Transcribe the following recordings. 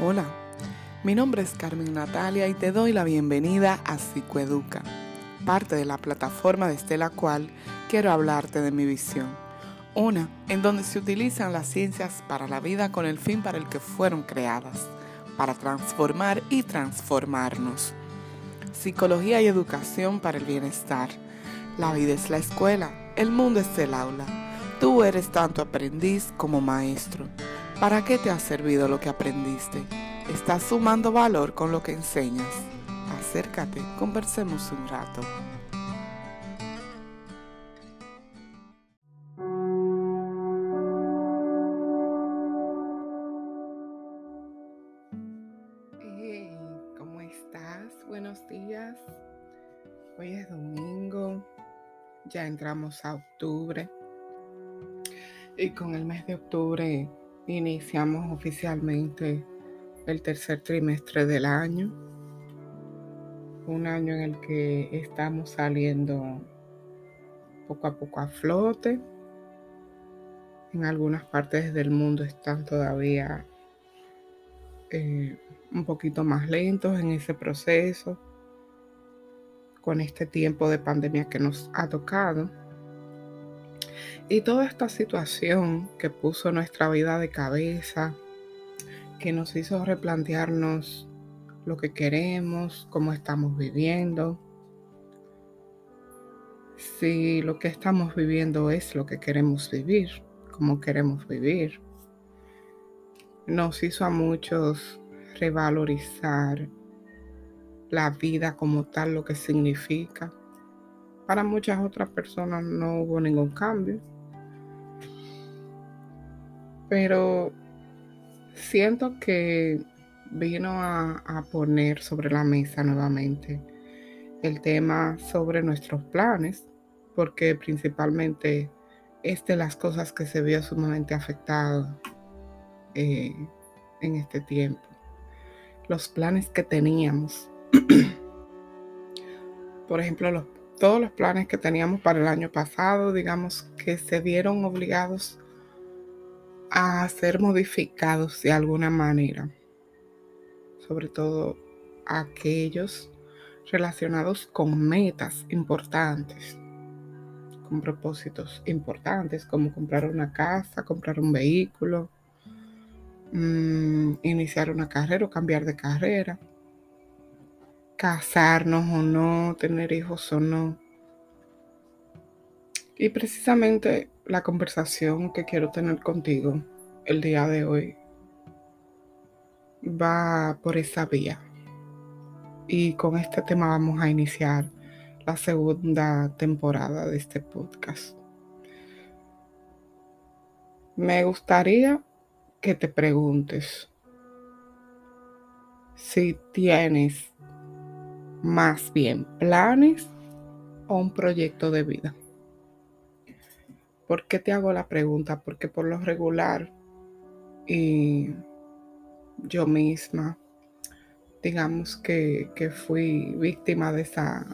Hola, mi nombre es Carmen Natalia y te doy la bienvenida a Psicoeduca, parte de la plataforma desde la cual quiero hablarte de mi visión. Una en donde se utilizan las ciencias para la vida con el fin para el que fueron creadas, para transformar y transformarnos. Psicología y educación para el bienestar. La vida es la escuela, el mundo es el aula. Tú eres tanto aprendiz como maestro. ¿Para qué te ha servido lo que aprendiste? ¿Estás sumando valor con lo que enseñas? Acércate, conversemos un rato. Hey, ¿cómo estás? Buenos días. Hoy es domingo, ya entramos a octubre y con el mes de octubre Iniciamos oficialmente el tercer trimestre del año, un año en el que estamos saliendo poco a poco a flote. En algunas partes del mundo están todavía eh, un poquito más lentos en ese proceso, con este tiempo de pandemia que nos ha tocado. Y toda esta situación que puso nuestra vida de cabeza, que nos hizo replantearnos lo que queremos, cómo estamos viviendo, si lo que estamos viviendo es lo que queremos vivir, cómo queremos vivir. Nos hizo a muchos revalorizar la vida como tal, lo que significa. Para muchas otras personas no hubo ningún cambio pero siento que vino a, poner sobre la mesa nuevamente el tema sobre nuestros planes, porque principalmente es de las cosas que se vio sumamente afectado eh, en este tiempo. Los planes que teníamos. Por ejemplo, todos los planes que teníamos para el año pasado, digamos que se vieron obligados a ser modificados de alguna manera, sobre todo aquellos relacionados con metas importantes, con propósitos importantes como comprar una casa, comprar un vehículo, mm, iniciar una carrera o cambiar de carrera, casarnos o no, tener hijos o no. Y precisamente la conversación que quiero tener contigo el día de hoy va por esa vía. Y con este tema vamos a iniciar la segunda temporada de este podcast. Me gustaría que te preguntes si tienes más bien planes o un proyecto de vida. ¿Por qué te hago la pregunta? Porque por lo regular, y yo misma, digamos que, fui víctima de esa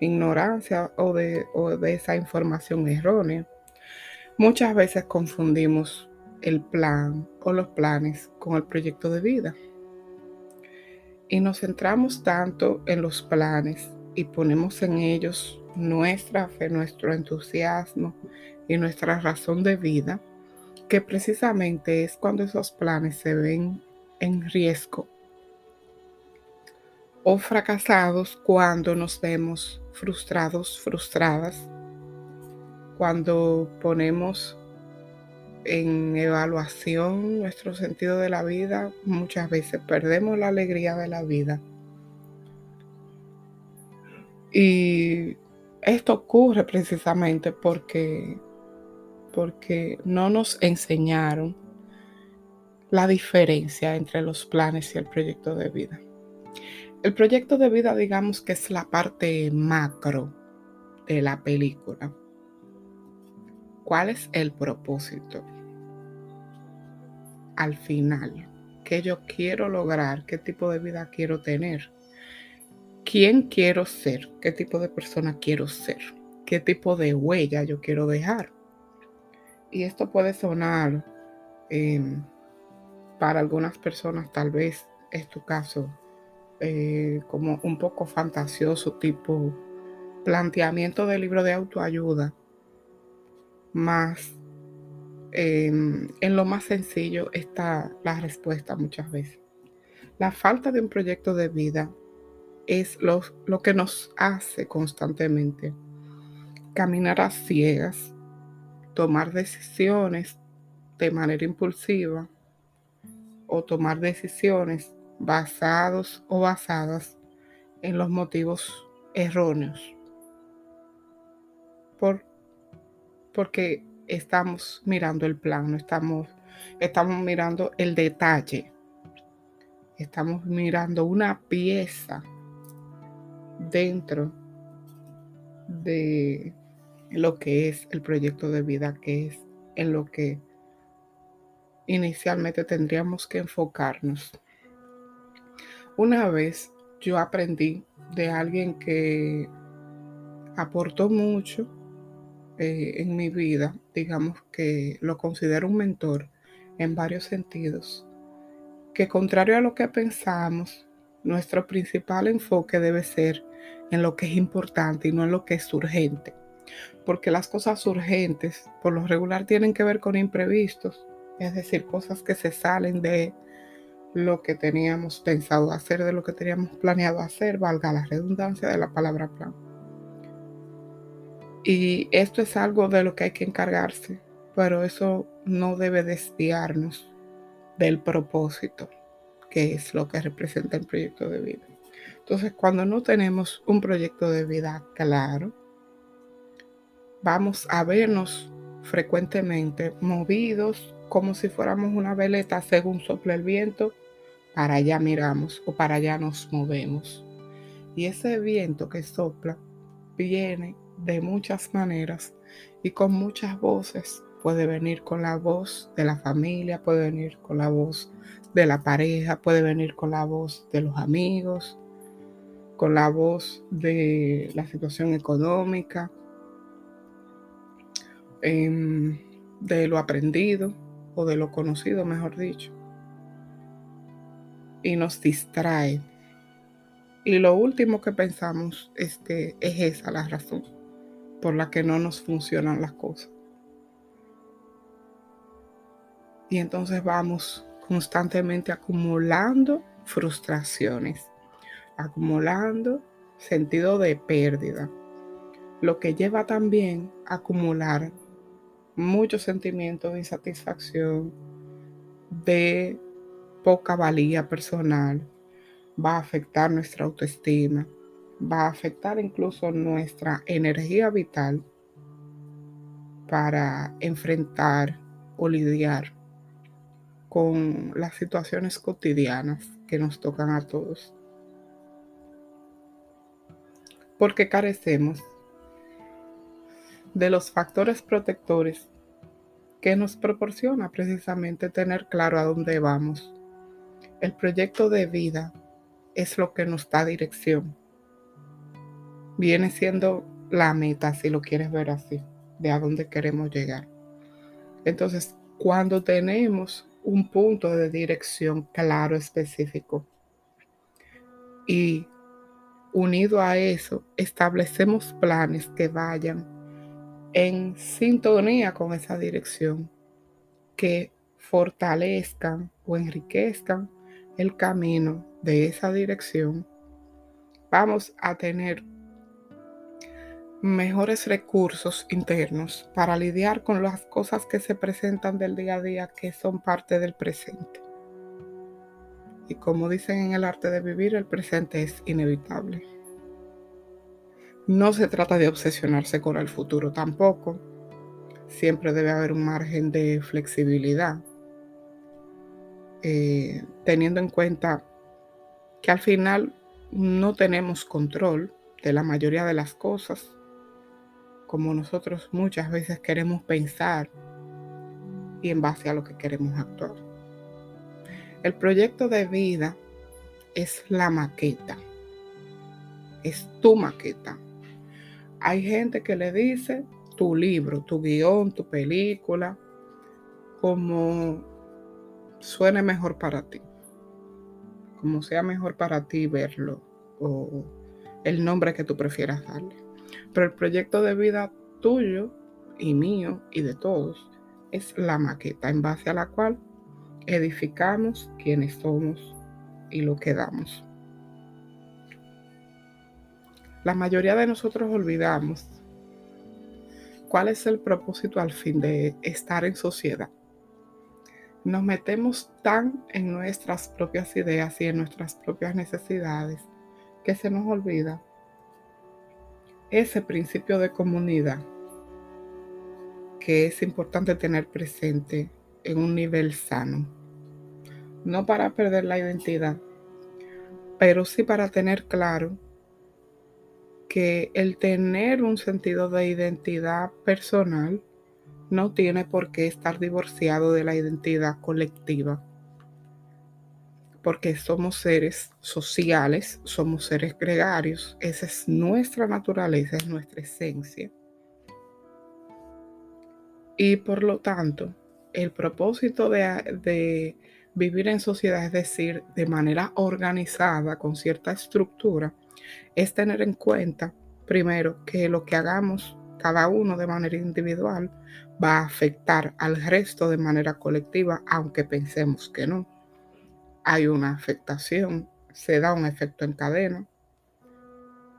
ignorancia o de, o de esa información errónea. Muchas veces confundimos el plan o los planes con el proyecto de vida. Y nos centramos tanto en los planes y ponemos en ellos nuestra fe, nuestro entusiasmo y nuestra razón de vida, que precisamente es cuando esos planes se ven en riesgo o fracasados cuando nos vemos frustrados, frustradas, cuando ponemos en evaluación nuestro sentido de la vida, muchas veces perdemos la alegría de la vida. Y esto ocurre precisamente porque, porque no nos enseñaron la diferencia entre los planes y el proyecto de vida. El proyecto de vida, digamos que es la parte macro de la película. ¿Cuál es el propósito? Al final, ¿qué yo quiero lograr? ¿Qué tipo de vida quiero tener? Quién quiero ser, qué tipo de persona quiero ser, qué tipo de huella yo quiero dejar. Y esto puede sonar em, para algunas personas tal vez es tu caso eh, como un poco fantasioso, tipo planteamiento de libro de autoayuda, más em, en lo más sencillo está la respuesta muchas veces. La falta de un proyecto de vida es lo, lo que nos hace constantemente caminar a ciegas, tomar decisiones de manera impulsiva o tomar decisiones basados o basadas en los motivos erróneos. Por, porque estamos mirando el plano, estamos, estamos mirando el detalle, estamos mirando una pieza dentro de lo que es el proyecto de vida, que es en lo que inicialmente tendríamos que enfocarnos. Una vez yo aprendí de alguien que aportó mucho eh, en mi vida, digamos que lo considero un mentor en varios sentidos, que contrario a lo que pensamos, nuestro principal enfoque debe ser en lo que es importante y no en lo que es urgente, porque las cosas urgentes por lo regular tienen que ver con imprevistos es decir, cosas que se salen de lo que teníamos pensado hacer, de lo que teníamos planeado hacer, valga la redundancia de la palabra plan. Y esto es algo de lo que hay que encargarse, pero eso no debe desviarnos del propósito, que es lo que representa el proyecto de vida. Entonces, cuando no tenemos un proyecto de vida claro, vamos a vernos frecuentemente movidos como si fuéramos una veleta según sopla el viento, para allá miramos o para allá nos movemos. Y ese viento que sopla viene de muchas maneras y con muchas voces. Puede venir con la voz de la familia, puede venir con la voz de la pareja, puede venir con la voz de los amigos, con la voz de la situación económica, em, de lo aprendido o de lo conocido, mejor dicho. Y nos distrae. Y lo último que pensamos es que es esa la razón por la que no nos funcionan las cosas. Y entonces vamos constantemente acumulando frustraciones, acumulando sentido de pérdida, lo que lleva también a acumular muchos sentimientos de insatisfacción, de poca valía personal, va a afectar nuestra autoestima, va a afectar incluso nuestra energía vital para enfrentar o lidiar con las situaciones cotidianas que nos tocan a todos. Porque carecemos de los factores protectores que nos proporciona precisamente tener claro a dónde vamos. El proyecto de vida es lo que nos da dirección. Viene siendo la meta, si lo quieres ver así, de a dónde queremos llegar. Entonces, cuando tenemos un punto de dirección claro, específico, y unido a eso, establecemos planes que vayan en sintonía con esa dirección, que fortalezcan o enriquezcan el camino de esa dirección, vamos a tener mejores recursos internos para lidiar con las cosas que se presentan del día a día que son parte del presente. Y como dicen en el arte de vivir, el presente es inevitable. No se trata de obsesionarse con el futuro tampoco. Siempre debe haber un margen de flexibilidad, eh, teniendo en cuenta que al final no tenemos control de la mayoría de las cosas, como nosotros muchas veces queremos pensar y en base a lo que queremos actuar. El proyecto de vida es la maqueta, es tu maqueta, hay gente que le dice tu libro, tu guion, tu película, como suene mejor para ti, como sea mejor para ti verlo o el nombre que tú prefieras darle. Pero el proyecto de vida tuyo y mío y de todos es la maqueta en base a la cual edificamos quienes somos y lo que damos. La mayoría de nosotros olvidamos cuál es el propósito al fin de estar en sociedad. Nos metemos tan en nuestras propias ideas y en nuestras propias necesidades que se nos olvida ese principio de comunidad que es importante tener presente en un nivel sano. No para perder la identidad, pero sí para tener claro que el tener un sentido de identidad personal no tiene por qué estar divorciado de la identidad colectiva, porque somos seres sociales, somos seres gregarios, esa es nuestra naturaleza, es nuestra esencia. Y por lo tanto, el propósito de, de vivir en sociedad, es decir, de manera organizada, con cierta estructura, es tener en cuenta, primero, que lo que hagamos cada uno de manera individual va a afectar al resto de manera colectiva, aunque pensemos que no. Hay una afectación, se da un efecto en cadena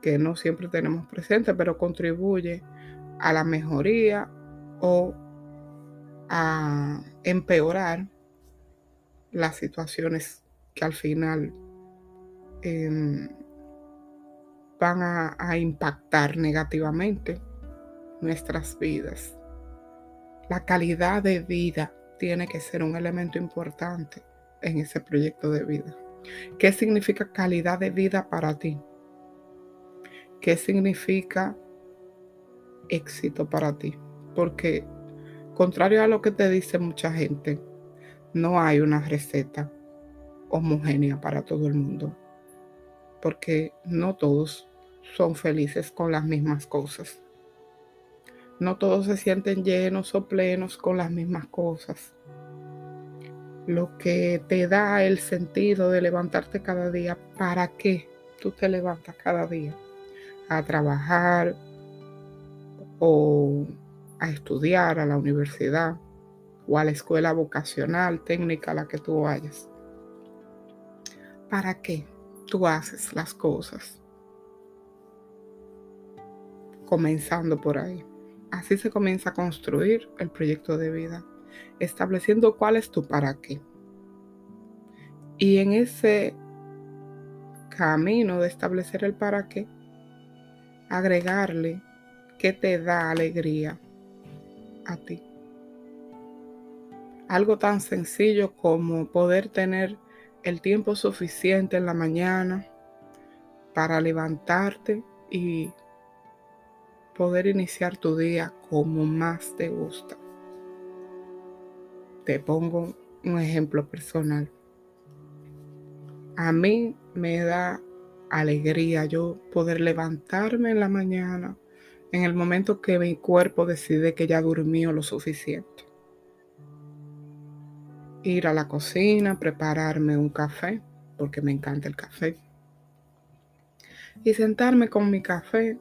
que no siempre tenemos presente, pero contribuye a la mejoría o a empeorar las situaciones que al final em, van a, impactar negativamente nuestras vidas. La calidad de vida tiene que ser un elemento importante en ese proyecto de vida. ¿Qué significa calidad de vida para ti? ¿Qué significa éxito para ti? Porque contrario a lo que te dice mucha gente, no hay una receta homogénea para todo el mundo. Porque no todos son felices con las mismas cosas. No todos se sienten llenos o plenos con las mismas cosas. Lo que te da el sentido de levantarte cada día, ¿para qué tú te levantas cada día? A trabajar o a estudiar a la universidad o a la escuela vocacional, técnica, a la que tú vayas. ¿Para qué tú haces las cosas? comenzando por ahí. Así se comienza a construir el proyecto de vida, estableciendo cuál es tu para qué. Y en ese camino de establecer el para qué, agregarle qué te da alegría a ti. Algo tan sencillo como poder tener el tiempo suficiente en la mañana para levantarte y poder iniciar tu día como más te gusta. Te pongo un ejemplo personal. A mí me da alegría yo poder levantarme en la mañana en el momento que mi cuerpo decide que ya durmió lo suficiente. Ir a la cocina, prepararme un café, porque me encanta el café. Y sentarme con mi café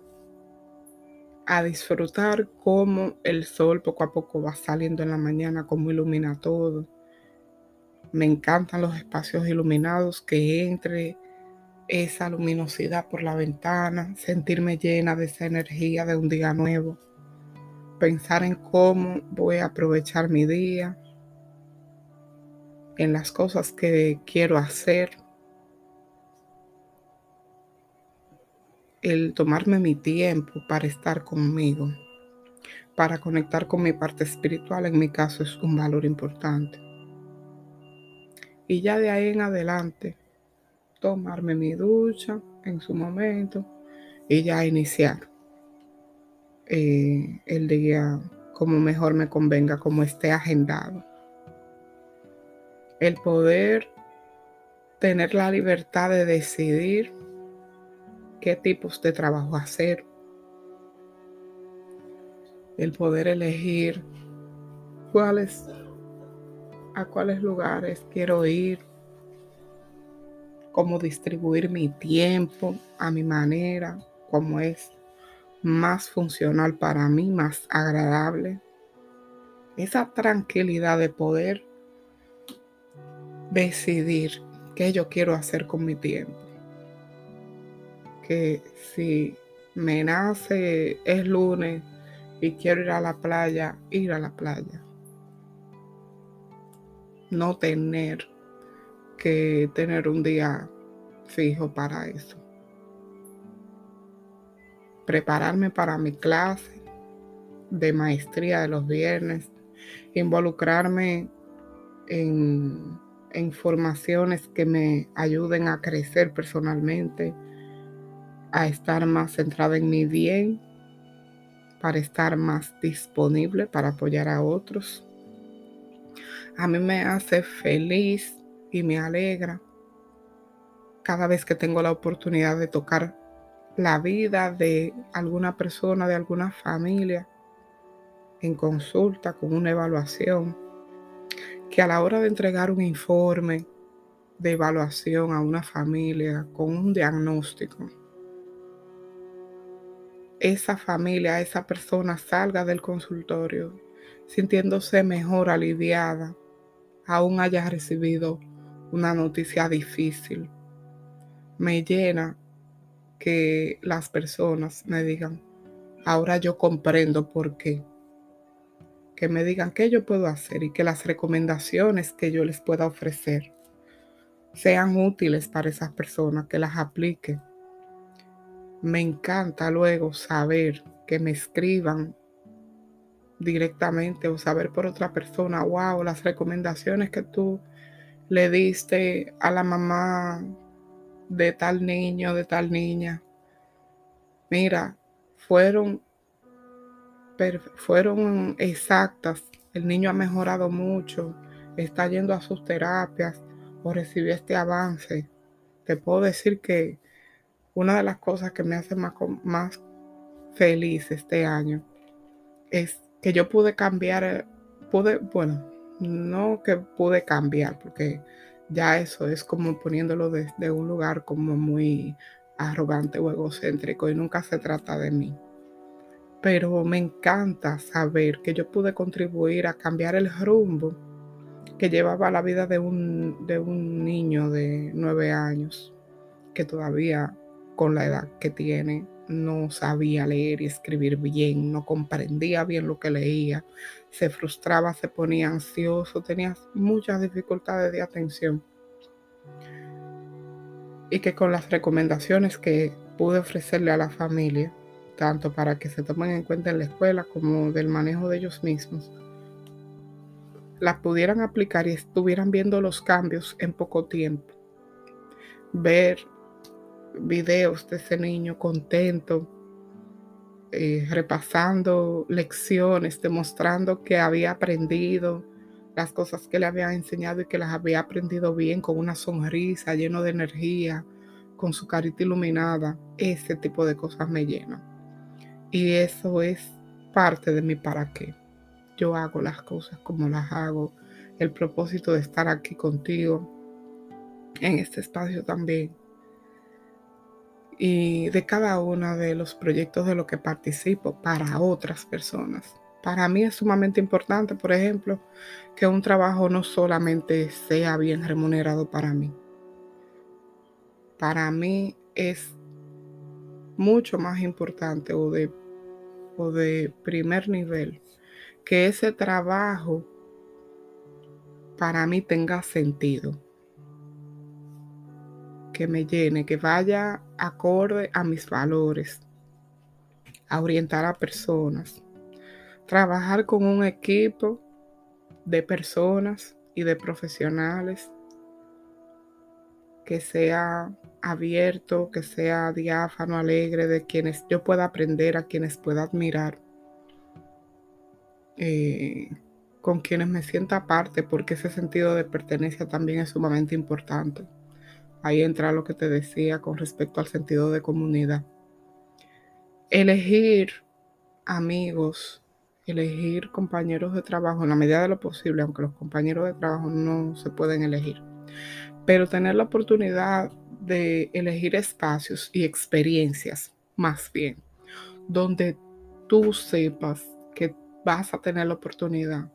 a disfrutar cómo el sol poco a poco va saliendo en la mañana, cómo ilumina todo. Me encantan los espacios iluminados, que entre esa luminosidad por la ventana, sentirme llena de esa energía de un día nuevo, pensar en cómo voy a aprovechar mi día, en las cosas que quiero hacer el tomarme mi tiempo para estar conmigo, para conectar con mi parte espiritual, en mi caso es un valor importante. Y ya de ahí en adelante, tomarme mi ducha en su momento y ya iniciar eh, el día como mejor me convenga, como esté agendado. El poder tener la libertad de decidir qué tipos de trabajo hacer, el poder elegir cuáles a cuáles lugares quiero ir, cómo distribuir mi tiempo a mi manera, cómo es más funcional para mí, más agradable. Esa tranquilidad de poder decidir qué yo quiero hacer con mi tiempo. Que si me nace es lunes y quiero ir a la playa, ir a la playa. No tener que tener un día fijo para eso. Prepararme para mi clase de maestría de los viernes, involucrarme en, en formaciones que me ayuden a crecer personalmente, a estar más centrada en mi bien, para estar más disponible para apoyar a otros. A mí me hace feliz y me alegra cada vez que tengo la oportunidad de tocar la vida de alguna persona, de alguna familia, en consulta con una evaluación, que a la hora de entregar un informe de evaluación a una familia con un diagnóstico, esa familia, esa persona salga del consultorio sintiéndose mejor, aliviada, aún haya recibido una noticia difícil. Me llena que las personas me digan, ahora yo comprendo por qué. Que me digan qué yo puedo hacer y que las recomendaciones que yo les pueda ofrecer sean útiles para esas personas, que las apliquen. Me encanta luego saber que me escriban directamente o saber por otra persona, wow, las recomendaciones que tú le diste a la mamá de tal niño, de tal niña. Mira, fueron, fueron exactas. El niño ha mejorado mucho, está yendo a sus terapias o recibió este avance. Te puedo decir que una de las cosas que me hace más, más feliz este año es que yo pude cambiar, pude, bueno, no que pude cambiar, porque ya eso es como poniéndolo desde un lugar como muy arrogante o egocéntrico y nunca se trata de mí. Pero me encanta saber que yo pude contribuir a cambiar el rumbo que llevaba la vida de un, de un niño de nueve años que todavía con la edad que tiene no sabía leer y escribir bien, no comprendía bien lo que leía, se frustraba, se ponía ansioso, tenía muchas dificultades de atención. Y que con las recomendaciones que pude ofrecerle a la familia, tanto para que se tomen en cuenta en la escuela como del manejo de ellos mismos, las pudieran aplicar y estuvieran viendo los cambios en poco tiempo. Ver videos de ese niño contento, eh, repasando lecciones, demostrando que había aprendido las cosas que le había enseñado y que las había aprendido bien, con una sonrisa, lleno de energía, con su carita iluminada. Ese tipo de cosas me llenan. Y eso es parte de mi para qué. Yo hago las cosas como las hago. El propósito de estar aquí contigo en este espacio también y de cada uno de los proyectos de los que participo para otras personas. Para mí es sumamente importante, por ejemplo, que un trabajo no solamente sea bien remunerado para mí. Para mí es mucho más importante o de, o de primer nivel que ese trabajo para mí tenga sentido que me llene, que vaya acorde a mis valores, a orientar a personas, trabajar con un equipo de personas y de profesionales que sea abierto, que sea diáfano, alegre, de quienes yo pueda aprender, a quienes pueda admirar, eh, con quienes me sienta parte, porque ese sentido de pertenencia también es sumamente importante. Ahí entra lo que te decía con respecto al sentido de comunidad. Elegir amigos, elegir compañeros de trabajo en la medida de lo posible, aunque los compañeros de trabajo no se pueden elegir. Pero tener la oportunidad de elegir espacios y experiencias, más bien, donde tú sepas que vas a tener la oportunidad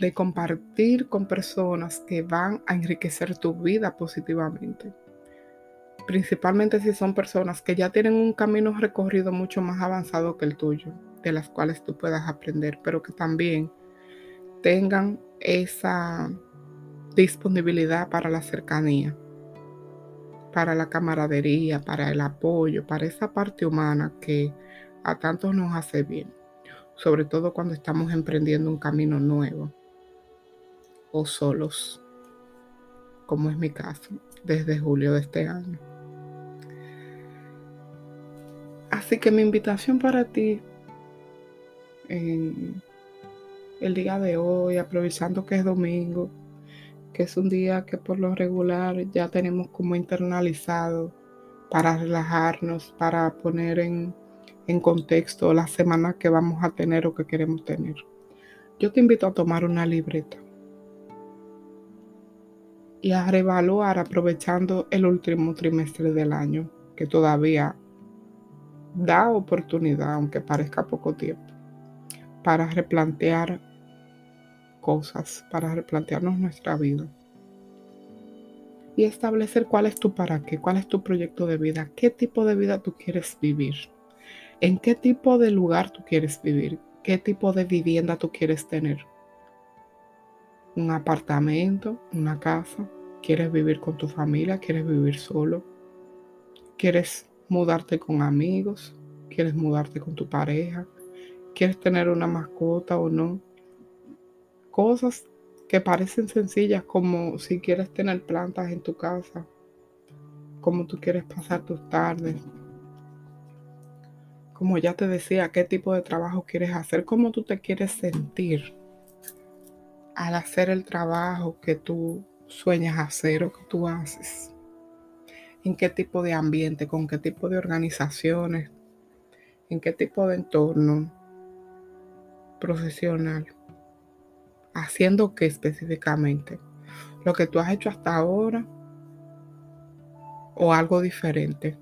de compartir con personas que van a enriquecer tu vida positivamente. Principalmente si son personas que ya tienen un camino recorrido mucho más avanzado que el tuyo, de las cuales tú puedas aprender, pero que también tengan esa disponibilidad para la cercanía, para la camaradería, para el apoyo, para esa parte humana que a tantos nos hace bien, sobre todo cuando estamos emprendiendo un camino nuevo o solos, como es mi caso, desde julio de este año. Así que mi invitación para ti en el día de hoy, aprovechando que es domingo, que es un día que por lo regular ya tenemos como internalizado para relajarnos, para poner en, en contexto la semana que vamos a tener o que queremos tener. Yo te invito a tomar una libreta y a reevaluar aprovechando el último trimestre del año, que todavía da oportunidad, aunque parezca poco tiempo, para replantear cosas, para replantearnos nuestra vida. Y establecer cuál es tu para qué, cuál es tu proyecto de vida, qué tipo de vida tú quieres vivir, en qué tipo de lugar tú quieres vivir, qué tipo de vivienda tú quieres tener un apartamento, una casa, quieres vivir con tu familia, quieres vivir solo, quieres mudarte con amigos, quieres mudarte con tu pareja, quieres tener una mascota o no. Cosas que parecen sencillas como si quieres tener plantas en tu casa, como tú quieres pasar tus tardes, como ya te decía, qué tipo de trabajo quieres hacer, cómo tú te quieres sentir al hacer el trabajo que tú sueñas hacer o que tú haces. En qué tipo de ambiente, con qué tipo de organizaciones, en qué tipo de entorno profesional. Haciendo qué específicamente. Lo que tú has hecho hasta ahora o algo diferente.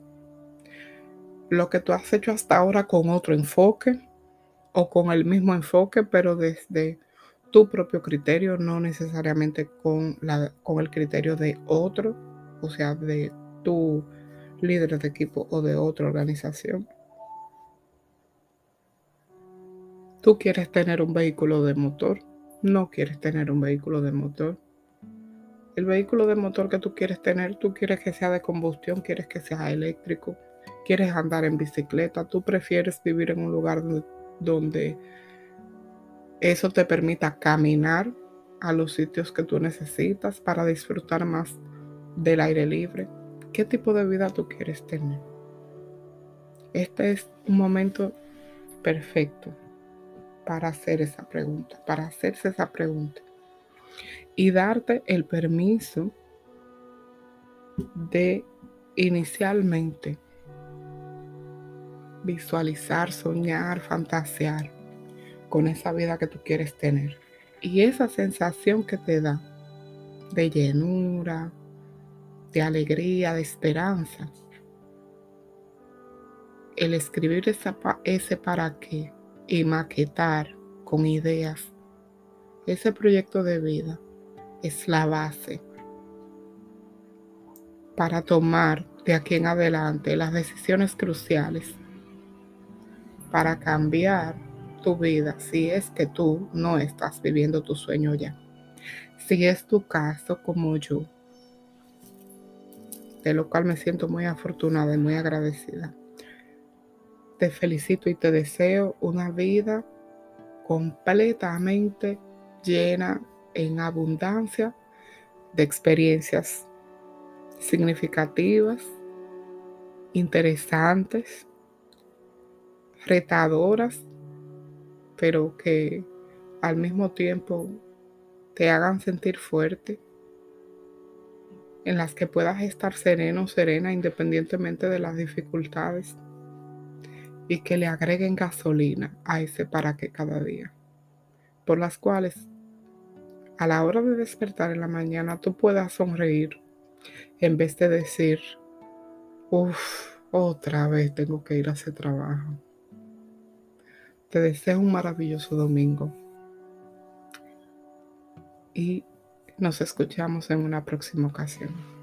Lo que tú has hecho hasta ahora con otro enfoque o con el mismo enfoque, pero desde tu propio criterio, no necesariamente con, la, con el criterio de otro, o sea, de tu líder de equipo o de otra organización. Tú quieres tener un vehículo de motor, no quieres tener un vehículo de motor. El vehículo de motor que tú quieres tener, tú quieres que sea de combustión, quieres que sea eléctrico, quieres andar en bicicleta, tú prefieres vivir en un lugar donde eso te permita caminar a los sitios que tú necesitas para disfrutar más del aire libre. ¿Qué tipo de vida tú quieres tener? Este es un momento perfecto para hacer esa pregunta, para hacerse esa pregunta y darte el permiso de inicialmente visualizar, soñar, fantasear con esa vida que tú quieres tener. Y esa sensación que te da de llenura, de alegría, de esperanza. El escribir ese para qué y maquetar con ideas ese proyecto de vida es la base para tomar de aquí en adelante las decisiones cruciales para cambiar tu vida si es que tú no estás viviendo tu sueño ya. Si es tu caso como yo, de lo cual me siento muy afortunada y muy agradecida. Te felicito y te deseo una vida completamente llena en abundancia de experiencias significativas, interesantes, retadoras pero que al mismo tiempo te hagan sentir fuerte, en las que puedas estar sereno o serena independientemente de las dificultades y que le agreguen gasolina a ese para que cada día, por las cuales a la hora de despertar en la mañana tú puedas sonreír en vez de decir, uff, otra vez tengo que ir a ese trabajo. Te deseo un maravilloso domingo y nos escuchamos en una próxima ocasión.